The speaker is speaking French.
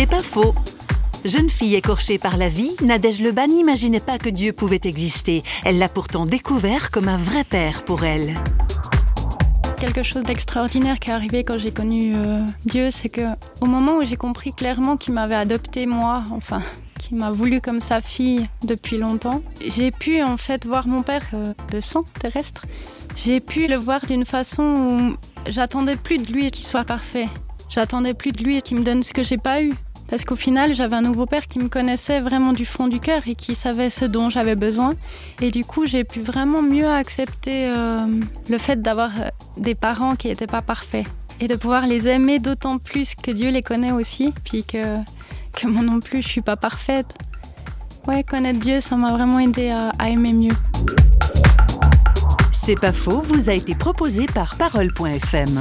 C'est pas faux. Jeune fille écorchée par la vie, Nadège Lebas n'imaginait pas que Dieu pouvait exister. Elle l'a pourtant découvert comme un vrai père pour elle. Quelque chose d'extraordinaire qui est arrivé quand j'ai connu euh, Dieu, c'est que au moment où j'ai compris clairement qu'il m'avait adopté moi, enfin, qu'il m'a voulu comme sa fille depuis longtemps, j'ai pu en fait voir mon père euh, de sang terrestre. J'ai pu le voir d'une façon où j'attendais plus de lui qu'il soit parfait. J'attendais plus de lui qu'il me donne ce que j'ai pas eu. Parce qu'au final, j'avais un nouveau père qui me connaissait vraiment du fond du cœur et qui savait ce dont j'avais besoin. Et du coup, j'ai pu vraiment mieux accepter euh, le fait d'avoir euh, des parents qui n'étaient pas parfaits. Et de pouvoir les aimer d'autant plus que Dieu les connaît aussi, puis que, que moi non plus, je suis pas parfaite. Ouais, connaître Dieu, ça m'a vraiment aidé à, à aimer mieux. C'est pas faux, vous a été proposé par Parole.fm.